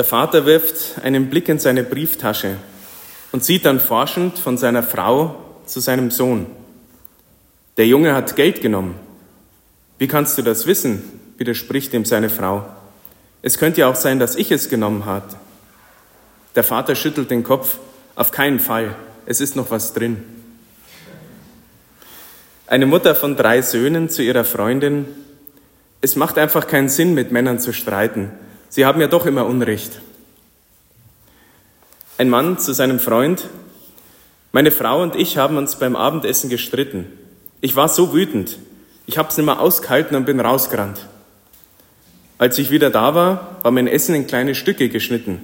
Der Vater wirft einen Blick in seine Brieftasche und sieht dann forschend von seiner Frau zu seinem Sohn. Der Junge hat Geld genommen. Wie kannst du das wissen? widerspricht ihm seine Frau. Es könnte ja auch sein, dass ich es genommen habe. Der Vater schüttelt den Kopf. Auf keinen Fall. Es ist noch was drin. Eine Mutter von drei Söhnen zu ihrer Freundin. Es macht einfach keinen Sinn, mit Männern zu streiten. Sie haben ja doch immer Unrecht. Ein Mann zu seinem Freund. Meine Frau und ich haben uns beim Abendessen gestritten. Ich war so wütend. Ich habe es nicht mehr ausgehalten und bin rausgerannt. Als ich wieder da war, war mein Essen in kleine Stücke geschnitten.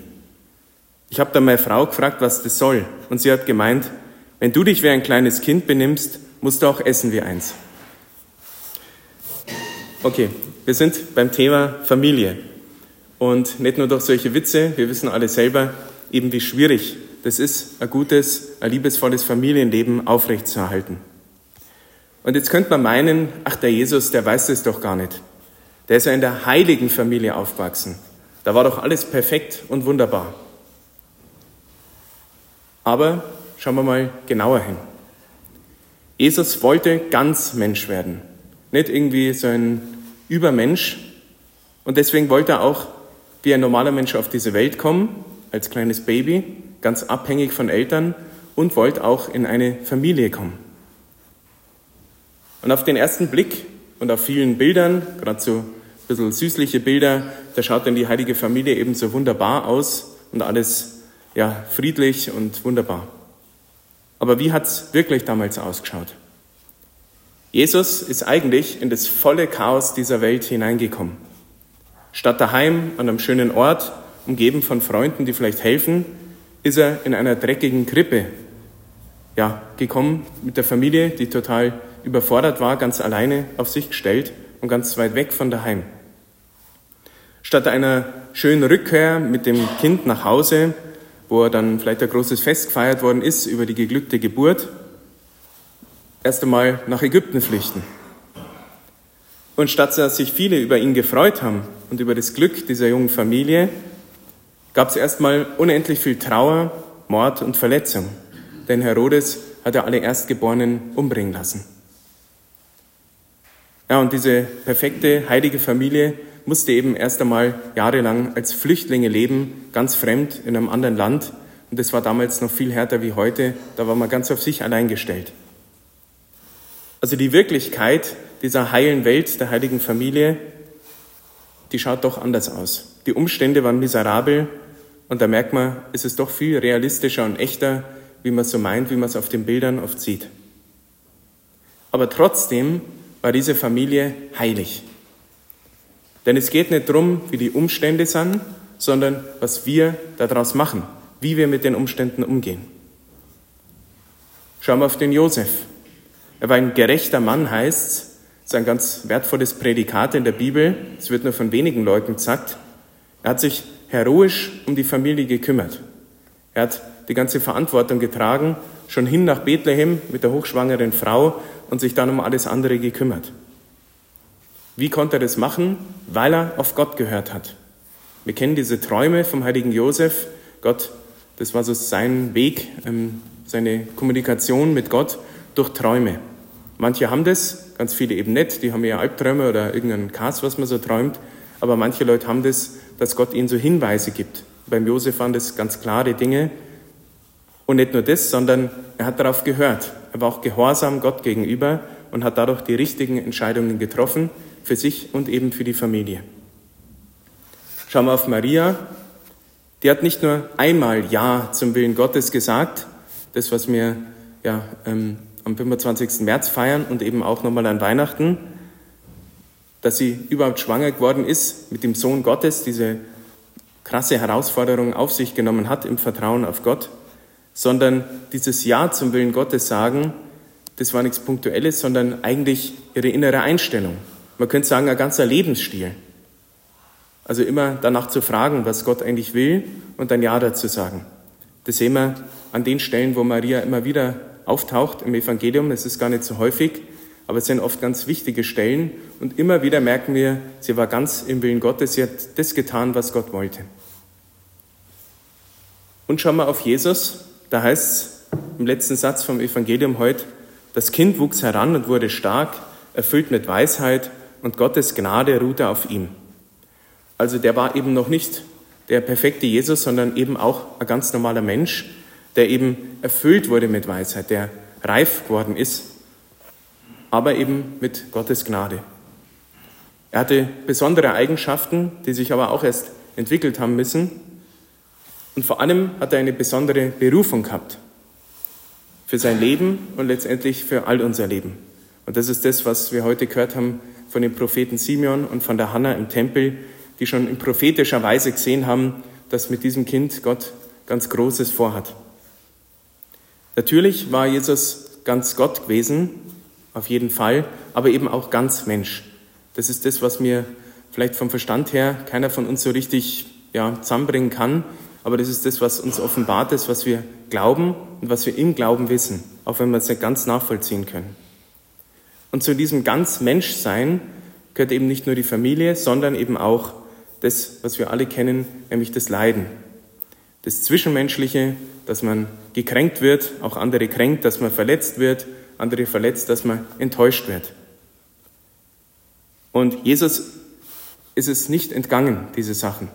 Ich habe dann meine Frau gefragt, was das soll. Und sie hat gemeint, wenn du dich wie ein kleines Kind benimmst, musst du auch essen wie eins. Okay, wir sind beim Thema Familie. Und nicht nur durch solche Witze, wir wissen alle selber, eben wie schwierig das ist, ein gutes, ein liebesvolles Familienleben aufrechtzuerhalten. Und jetzt könnte man meinen, ach der Jesus, der weiß das doch gar nicht. Der ist ja in der heiligen Familie aufgewachsen. Da war doch alles perfekt und wunderbar. Aber schauen wir mal genauer hin. Jesus wollte ganz Mensch werden, nicht irgendwie so ein Übermensch. Und deswegen wollte er auch wie ein normaler Mensch auf diese Welt kommen, als kleines Baby, ganz abhängig von Eltern und wollte auch in eine Familie kommen. Und auf den ersten Blick und auf vielen Bildern, gerade so bisschen süßliche Bilder, da schaut dann die heilige Familie eben so wunderbar aus und alles ja, friedlich und wunderbar. Aber wie hat's wirklich damals ausgeschaut? Jesus ist eigentlich in das volle Chaos dieser Welt hineingekommen. Statt daheim an einem schönen Ort, umgeben von Freunden, die vielleicht helfen, ist er in einer dreckigen Krippe ja, gekommen mit der Familie, die total überfordert war, ganz alleine auf sich gestellt und ganz weit weg von daheim. Statt einer schönen Rückkehr mit dem Kind nach Hause, wo er dann vielleicht ein großes Fest gefeiert worden ist über die geglückte Geburt, erst einmal nach Ägypten flüchten. Und statt dass sich viele über ihn gefreut haben und über das Glück dieser jungen Familie, gab es erstmal unendlich viel Trauer, Mord und Verletzung. Denn Herodes hat ja alle Erstgeborenen umbringen lassen. Ja, und diese perfekte, heilige Familie musste eben erst einmal jahrelang als Flüchtlinge leben, ganz fremd in einem anderen Land. Und das war damals noch viel härter wie heute. Da war man ganz auf sich allein gestellt. Also die Wirklichkeit dieser heilen Welt, der heiligen Familie, die schaut doch anders aus. Die Umstände waren miserabel und da merkt man, es ist doch viel realistischer und echter, wie man es so meint, wie man es auf den Bildern oft sieht. Aber trotzdem war diese Familie heilig. Denn es geht nicht darum, wie die Umstände sind, sondern was wir daraus machen, wie wir mit den Umständen umgehen. Schauen wir auf den Josef. Er war ein gerechter Mann, heißt es. Das ist ein ganz wertvolles Prädikat in der Bibel. Es wird nur von wenigen Leuten gesagt. Er hat sich heroisch um die Familie gekümmert. Er hat die ganze Verantwortung getragen, schon hin nach Bethlehem mit der hochschwangeren Frau und sich dann um alles andere gekümmert. Wie konnte er das machen? Weil er auf Gott gehört hat. Wir kennen diese Träume vom heiligen Josef. Gott, das war so sein Weg, ähm, seine Kommunikation mit Gott durch Träume. Manche haben das, ganz viele eben nicht, die haben eher Albträume oder irgendeinen Kass, was man so träumt. Aber manche Leute haben das, dass Gott ihnen so Hinweise gibt. Beim Josef waren das ganz klare Dinge. Und nicht nur das, sondern er hat darauf gehört. Er war auch gehorsam Gott gegenüber und hat dadurch die richtigen Entscheidungen getroffen für sich und eben für die Familie. Schauen wir auf Maria. Die hat nicht nur einmal Ja zum Willen Gottes gesagt, das, was wir ja, ähm, am 25. März feiern und eben auch nochmal an Weihnachten, dass sie überhaupt schwanger geworden ist mit dem Sohn Gottes, diese krasse Herausforderung auf sich genommen hat im Vertrauen auf Gott, sondern dieses Ja zum Willen Gottes sagen, das war nichts Punktuelles, sondern eigentlich ihre innere Einstellung. Man könnte sagen, ein ganzer Lebensstil. Also immer danach zu fragen, was Gott eigentlich will und dann Ja dazu sagen. Das sehen wir an den Stellen, wo Maria immer wieder auftaucht im Evangelium. Das ist gar nicht so häufig, aber es sind oft ganz wichtige Stellen. Und immer wieder merken wir, sie war ganz im Willen Gottes. Sie hat das getan, was Gott wollte. Und schauen wir auf Jesus, da heißt es im letzten Satz vom Evangelium heute, das Kind wuchs heran und wurde stark, erfüllt mit Weisheit und Gottes Gnade ruhte auf ihm. Also der war eben noch nicht der perfekte Jesus, sondern eben auch ein ganz normaler Mensch, der eben erfüllt wurde mit Weisheit, der reif geworden ist, aber eben mit Gottes Gnade. Er hatte besondere Eigenschaften, die sich aber auch erst entwickelt haben müssen. Und vor allem hat er eine besondere Berufung gehabt für sein Leben und letztendlich für all unser Leben. Und das ist das, was wir heute gehört haben von dem Propheten Simeon und von der Hanna im Tempel, die schon in prophetischer Weise gesehen haben, dass mit diesem Kind Gott ganz Großes vorhat. Natürlich war Jesus ganz Gott gewesen, auf jeden Fall, aber eben auch ganz Mensch. Das ist das, was mir vielleicht vom Verstand her keiner von uns so richtig ja, zusammenbringen kann, aber das ist das, was uns offenbart ist, was wir glauben und was wir im Glauben wissen, auch wenn wir es nicht ganz nachvollziehen können. Und zu diesem ganz Menschsein gehört eben nicht nur die Familie, sondern eben auch das, was wir alle kennen, nämlich das Leiden. Das Zwischenmenschliche, dass man gekränkt wird, auch andere kränkt, dass man verletzt wird, andere verletzt, dass man enttäuscht wird. Und Jesus ist es nicht entgangen, diese Sachen.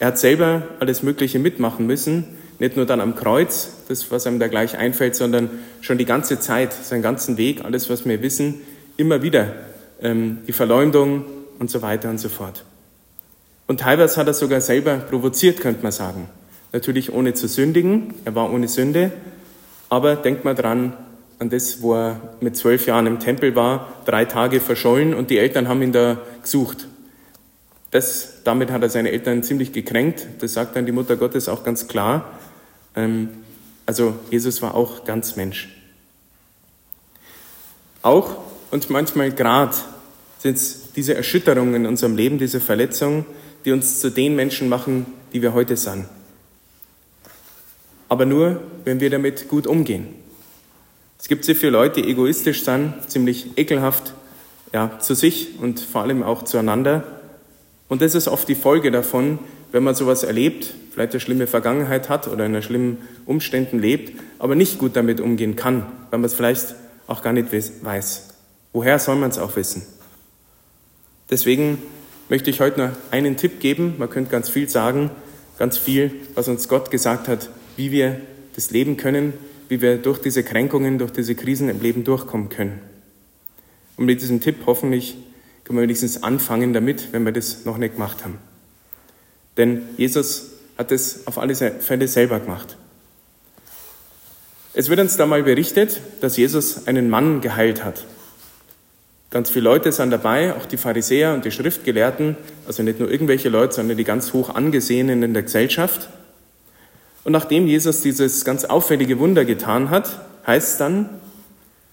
Er hat selber alles Mögliche mitmachen müssen, nicht nur dann am Kreuz, das, was einem da gleich einfällt, sondern schon die ganze Zeit, seinen ganzen Weg, alles, was wir wissen, immer wieder ähm, die Verleumdung und so weiter und so fort. Und teilweise hat er sogar selber provoziert, könnte man sagen. Natürlich ohne zu sündigen, er war ohne Sünde, aber denkt mal dran an das, wo er mit zwölf Jahren im Tempel war, drei Tage verschollen und die Eltern haben ihn da gesucht. Das, damit hat er seine Eltern ziemlich gekränkt, das sagt dann die Mutter Gottes auch ganz klar. Ähm, also Jesus war auch ganz Mensch. Auch und manchmal gerade sind es diese Erschütterungen in unserem Leben, diese Verletzungen, die uns zu den Menschen machen, die wir heute sind. Aber nur, wenn wir damit gut umgehen. Es gibt sehr viele Leute, die egoistisch sind, ziemlich ekelhaft ja, zu sich und vor allem auch zueinander. Und das ist oft die Folge davon, wenn man sowas erlebt, vielleicht eine schlimme Vergangenheit hat oder in schlimmen Umständen lebt, aber nicht gut damit umgehen kann, weil man es vielleicht auch gar nicht weiß. Woher soll man es auch wissen? Deswegen möchte ich heute noch einen Tipp geben. Man könnte ganz viel sagen, ganz viel, was uns Gott gesagt hat, wie wir das leben können, wie wir durch diese Kränkungen, durch diese Krisen im Leben durchkommen können. Und mit diesem Tipp hoffentlich können wir wenigstens anfangen damit, wenn wir das noch nicht gemacht haben. Denn Jesus hat es auf alle Fälle selber gemacht. Es wird uns da mal berichtet, dass Jesus einen Mann geheilt hat. Ganz viele Leute sind dabei, auch die Pharisäer und die Schriftgelehrten, also nicht nur irgendwelche Leute, sondern die ganz hoch angesehenen in der Gesellschaft. Und nachdem Jesus dieses ganz auffällige Wunder getan hat, heißt es dann,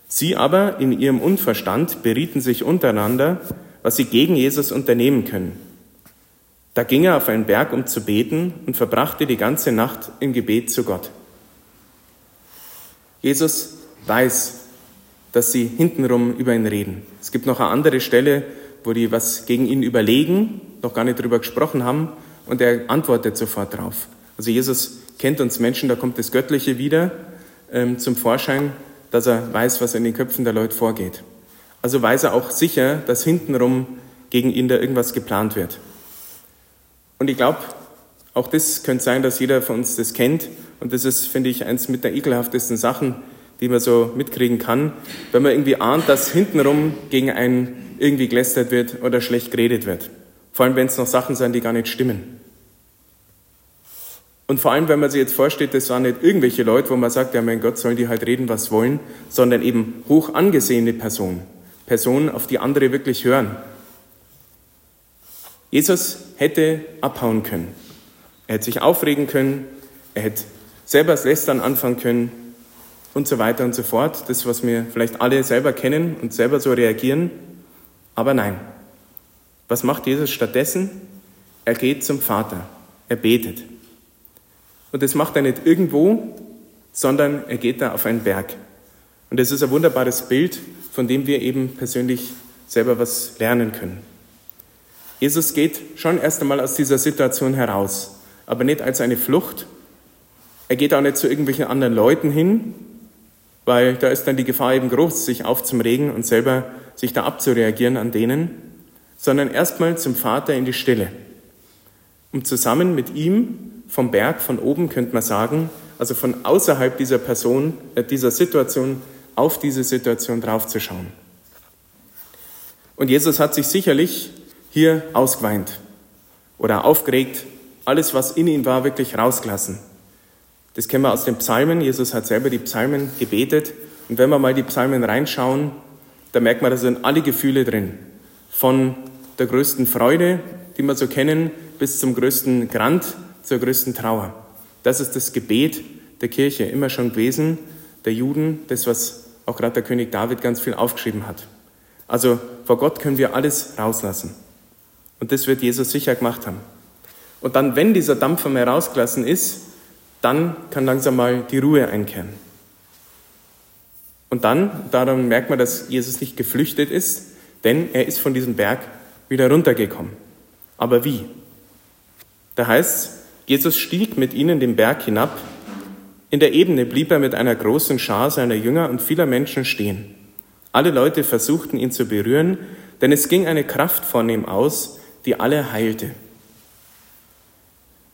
sie aber in ihrem Unverstand berieten sich untereinander, was sie gegen Jesus unternehmen können. Da ging er auf einen Berg, um zu beten und verbrachte die ganze Nacht im Gebet zu Gott. Jesus weiß, dass sie hintenrum über ihn reden. Es gibt noch eine andere Stelle, wo die was gegen ihn überlegen, noch gar nicht drüber gesprochen haben und er antwortet sofort drauf. Also Jesus kennt uns Menschen, da kommt das Göttliche wieder ähm, zum Vorschein, dass er weiß, was in den Köpfen der Leute vorgeht. Also weiß er auch sicher, dass hintenrum gegen ihn da irgendwas geplant wird. Und ich glaube, auch das könnte sein, dass jeder von uns das kennt. Und das ist, finde ich, eins mit der ekelhaftesten Sachen, die man so mitkriegen kann, wenn man irgendwie ahnt, dass hintenrum gegen einen irgendwie gelästert wird oder schlecht geredet wird. Vor allem, wenn es noch Sachen sind, die gar nicht stimmen. Und vor allem, wenn man sich jetzt vorstellt, das waren nicht irgendwelche Leute, wo man sagt, ja mein Gott, sollen die halt reden, was wollen, sondern eben hoch angesehene Personen. Personen, auf die andere wirklich hören. Jesus hätte abhauen können. Er hätte sich aufregen können. Er hätte selber das Lästern anfangen können und so weiter und so fort. Das, was wir vielleicht alle selber kennen und selber so reagieren. Aber nein. Was macht Jesus stattdessen? Er geht zum Vater. Er betet. Und das macht er nicht irgendwo, sondern er geht da auf einen Berg. Und das ist ein wunderbares Bild, von dem wir eben persönlich selber was lernen können. Jesus geht schon erst einmal aus dieser Situation heraus, aber nicht als eine Flucht, Er geht auch nicht zu irgendwelchen anderen Leuten hin, weil da ist dann die Gefahr eben groß, sich aufzuregen und selber sich da abzureagieren an denen, sondern erstmal zum Vater in die Stille, um zusammen mit ihm vom Berg, von oben könnte man sagen, also von außerhalb dieser Person, äh, dieser Situation auf diese Situation draufzuschauen. Und Jesus hat sich sicherlich hier ausgeweint oder aufgeregt, alles, was in ihm war, wirklich rausgelassen. Das kennen wir aus den Psalmen. Jesus hat selber die Psalmen gebetet. Und wenn wir mal die Psalmen reinschauen, da merkt man, da sind alle Gefühle drin. Von der größten Freude, die wir so kennen, bis zum größten Grant, zur größten Trauer. Das ist das Gebet der Kirche immer schon gewesen, der Juden, das, was auch gerade der König David ganz viel aufgeschrieben hat. Also vor Gott können wir alles rauslassen. Und das wird Jesus sicher gemacht haben. Und dann, wenn dieser Dampfer mehr rausgelassen ist, dann kann langsam mal die Ruhe einkehren. Und dann, daran merkt man, dass Jesus nicht geflüchtet ist, denn er ist von diesem Berg wieder runtergekommen. Aber wie? Da heißt Jesus stieg mit ihnen den Berg hinab. In der Ebene blieb er mit einer großen Schar seiner Jünger und vieler Menschen stehen. Alle Leute versuchten ihn zu berühren, denn es ging eine Kraft von ihm aus, die alle heilte.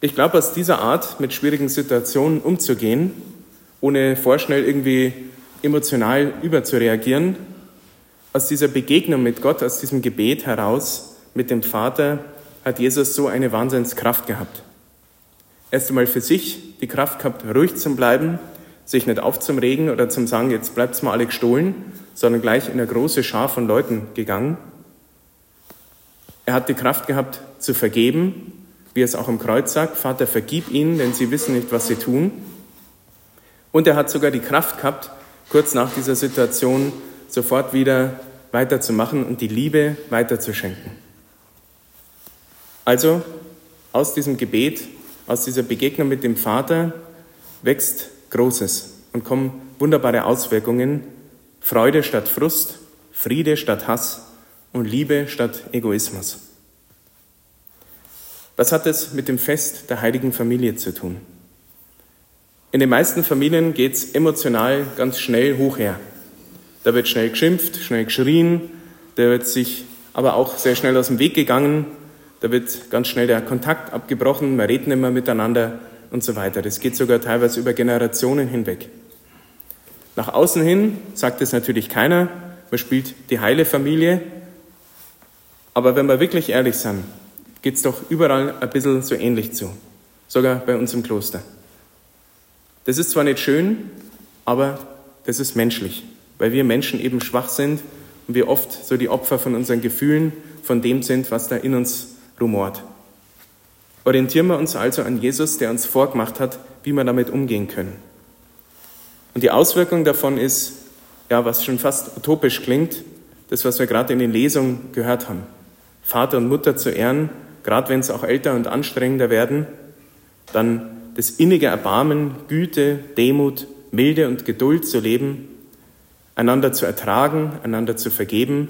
Ich glaube, aus dieser Art, mit schwierigen Situationen umzugehen, ohne vorschnell irgendwie emotional überzureagieren, aus dieser Begegnung mit Gott, aus diesem Gebet heraus mit dem Vater, hat Jesus so eine Wahnsinnskraft gehabt. Erst einmal für sich die Kraft gehabt, ruhig zu bleiben, sich nicht aufzuregen oder zum sagen, jetzt bleibt's mal alle gestohlen, sondern gleich in eine große Schar von Leuten gegangen. Er hat die Kraft gehabt, zu vergeben, wie es auch am Kreuz sagt, Vater, vergib ihnen, denn sie wissen nicht, was sie tun. Und er hat sogar die Kraft gehabt, kurz nach dieser Situation sofort wieder weiterzumachen und die Liebe weiterzuschenken. Also aus diesem Gebet, aus dieser Begegnung mit dem Vater wächst Großes und kommen wunderbare Auswirkungen. Freude statt Frust, Friede statt Hass und Liebe statt Egoismus. Was hat es mit dem Fest der heiligen Familie zu tun? In den meisten Familien geht es emotional ganz schnell hoch her. Da wird schnell geschimpft, schnell geschrien, da wird sich aber auch sehr schnell aus dem Weg gegangen, da wird ganz schnell der Kontakt abgebrochen, man redet nicht mehr miteinander und so weiter. Das geht sogar teilweise über Generationen hinweg. Nach außen hin sagt es natürlich keiner, man spielt die heile Familie, aber wenn wir wirklich ehrlich sind, geht es doch überall ein bisschen so ähnlich zu. Sogar bei uns im Kloster. Das ist zwar nicht schön, aber das ist menschlich, weil wir Menschen eben schwach sind und wir oft so die Opfer von unseren Gefühlen, von dem sind, was da in uns rumort. Orientieren wir uns also an Jesus, der uns vorgemacht hat, wie wir damit umgehen können. Und die Auswirkung davon ist, ja, was schon fast utopisch klingt, das, was wir gerade in den Lesungen gehört haben. Vater und Mutter zu ehren gerade wenn es auch älter und anstrengender werden, dann das innige Erbarmen, Güte, Demut, Milde und Geduld zu leben, einander zu ertragen, einander zu vergeben,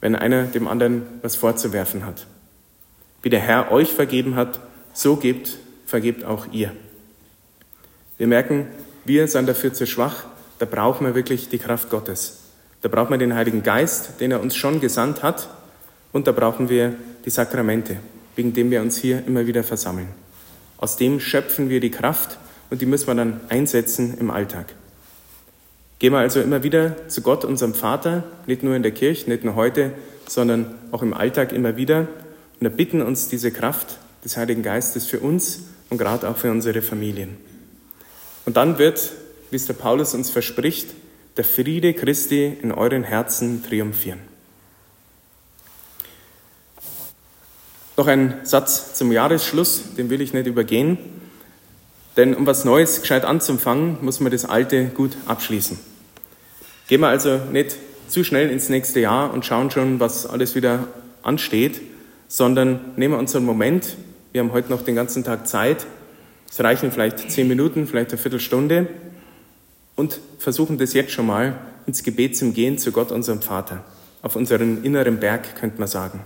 wenn einer dem anderen was vorzuwerfen hat. Wie der Herr euch vergeben hat, so gebt, vergebt auch ihr. Wir merken, wir sind dafür zu schwach, da brauchen wir wirklich die Kraft Gottes. Da brauchen wir den Heiligen Geist, den er uns schon gesandt hat, und da brauchen wir die Sakramente, wegen dem wir uns hier immer wieder versammeln. Aus dem schöpfen wir die Kraft und die müssen wir dann einsetzen im Alltag. Gehen wir also immer wieder zu Gott, unserem Vater, nicht nur in der Kirche, nicht nur heute, sondern auch im Alltag immer wieder und erbitten uns diese Kraft des Heiligen Geistes für uns und gerade auch für unsere Familien. Und dann wird, wie es der Paulus uns verspricht, der Friede Christi in euren Herzen triumphieren. Noch ein Satz zum Jahresschluss, den will ich nicht übergehen. Denn um was Neues gescheit anzufangen, muss man das Alte gut abschließen. Gehen wir also nicht zu schnell ins nächste Jahr und schauen schon, was alles wieder ansteht, sondern nehmen wir uns einen Moment. Wir haben heute noch den ganzen Tag Zeit. Es reichen vielleicht zehn Minuten, vielleicht eine Viertelstunde und versuchen das jetzt schon mal ins Gebet zum Gehen zu Gott, unserem Vater. Auf unseren inneren Berg, könnte man sagen.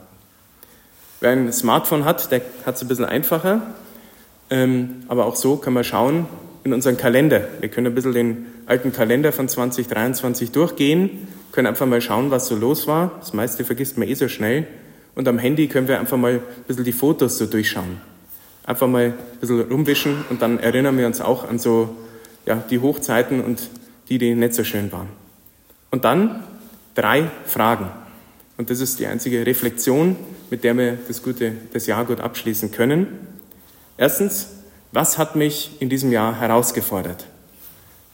Wer ein Smartphone hat, der hat es ein bisschen einfacher. Ähm, aber auch so kann man schauen, in unseren Kalender. Wir können ein bisschen den alten Kalender von 2023 durchgehen, können einfach mal schauen, was so los war. Das meiste vergisst man eh so schnell. Und am Handy können wir einfach mal ein bisschen die Fotos so durchschauen. Einfach mal ein bisschen rumwischen und dann erinnern wir uns auch an so ja, die Hochzeiten und die, die nicht so schön waren. Und dann drei Fragen. Und das ist die einzige Reflexion, mit der wir das, gute, das Jahr gut abschließen können. Erstens, was hat mich in diesem Jahr herausgefordert?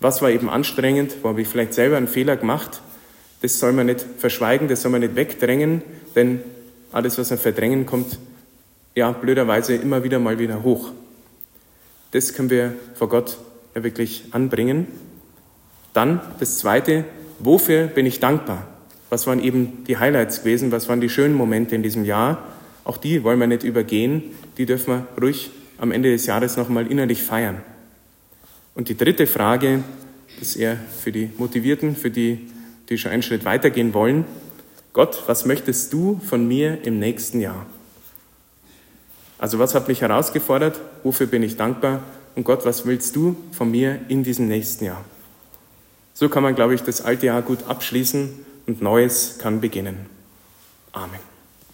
Was war eben anstrengend? Wo habe ich vielleicht selber einen Fehler gemacht? Das soll man nicht verschweigen, das soll man nicht wegdrängen, denn alles, was man verdrängen, kommt ja blöderweise immer wieder mal wieder hoch. Das können wir vor Gott ja wirklich anbringen. Dann das Zweite, wofür bin ich dankbar? Was waren eben die Highlights gewesen? Was waren die schönen Momente in diesem Jahr? Auch die wollen wir nicht übergehen. Die dürfen wir ruhig am Ende des Jahres nochmal innerlich feiern. Und die dritte Frage, das ist eher für die Motivierten, für die, die schon einen Schritt weitergehen wollen. Gott, was möchtest du von mir im nächsten Jahr? Also was hat mich herausgefordert? Wofür bin ich dankbar? Und Gott, was willst du von mir in diesem nächsten Jahr? So kann man, glaube ich, das alte Jahr gut abschließen und Neues kann beginnen. Amen.